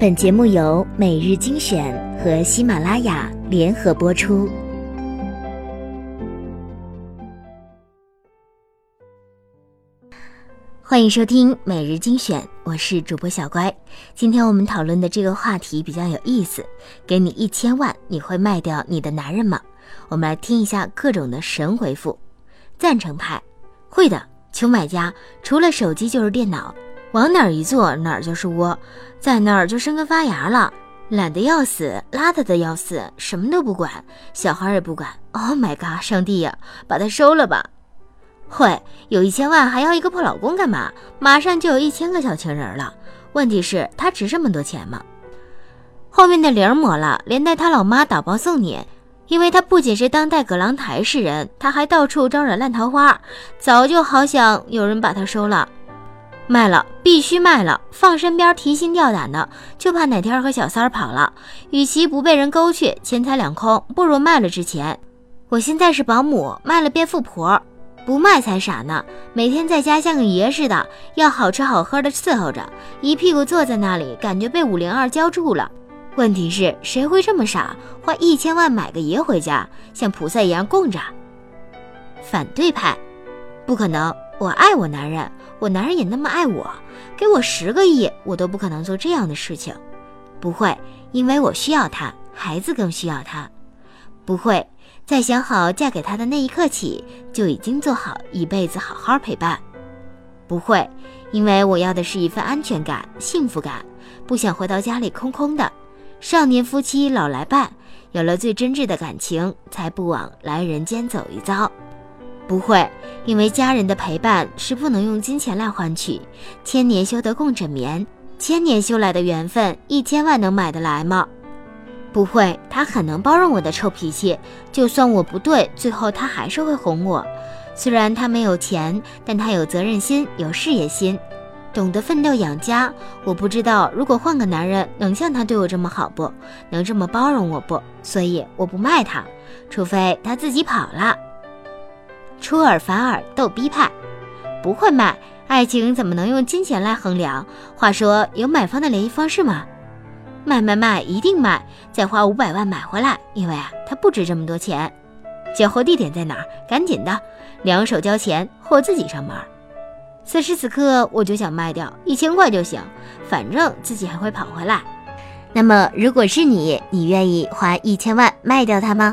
本节目由每日精选和喜马拉雅联合播出。欢迎收听每日精选，我是主播小乖。今天我们讨论的这个话题比较有意思。给你一千万，你会卖掉你的男人吗？我们来听一下各种的神回复。赞成派，会的。穷买家除了手机就是电脑，往哪儿一坐哪儿就是窝，在那儿就生根发芽了。懒得要死，邋遢的要死，什么都不管，小孩也不管。Oh my god，上帝呀，把他收了吧！会有一千万还要一个破老公干嘛？马上就有一千个小情人了。问题是，他值这么多钱吗？后面的零抹了，连带他老妈打包送你，因为他不仅是当代葛朗台式人，他还到处招惹烂桃花。早就好想有人把他收了，卖了必须卖了，放身边提心吊胆的，就怕哪天和小三儿跑了。与其不被人勾去，钱财两空，不如卖了值钱。我现在是保姆，卖了变富婆。不卖才傻呢！每天在家像个爷似的，要好吃好喝的伺候着，一屁股坐在那里，感觉被五零二浇住了。问题是，谁会这么傻，花一千万买个爷回家，像菩萨一样供着？反对派，不可能！我爱我男人，我男人也那么爱我，给我十个亿，我都不可能做这样的事情。不会，因为我需要他，孩子更需要他。不会。在想好嫁给他的那一刻起，就已经做好一辈子好好陪伴。不会，因为我要的是一份安全感、幸福感，不想回到家里空空的。少年夫妻老来伴，有了最真挚的感情，才不枉来人间走一遭。不会，因为家人的陪伴是不能用金钱来换取。千年修得共枕眠，千年修来的缘分，一千万能买得来吗？不会，他很能包容我的臭脾气，就算我不对，最后他还是会哄我。虽然他没有钱，但他有责任心，有事业心，懂得奋斗养家。我不知道如果换个男人能像他对我这么好不，能这么包容我不？所以我不卖他，除非他自己跑了。出尔反尔，逗逼派，不会卖。爱情怎么能用金钱来衡量？话说，有买方的联系方式吗？卖卖卖，一定卖！再花五百万买回来，因为啊，它不值这么多钱。交货地点在哪儿？赶紧的，两手交钱，或自己上门。此时此刻，我就想卖掉一千块就行，反正自己还会跑回来。那么，如果是你，你愿意花一千万卖掉它吗？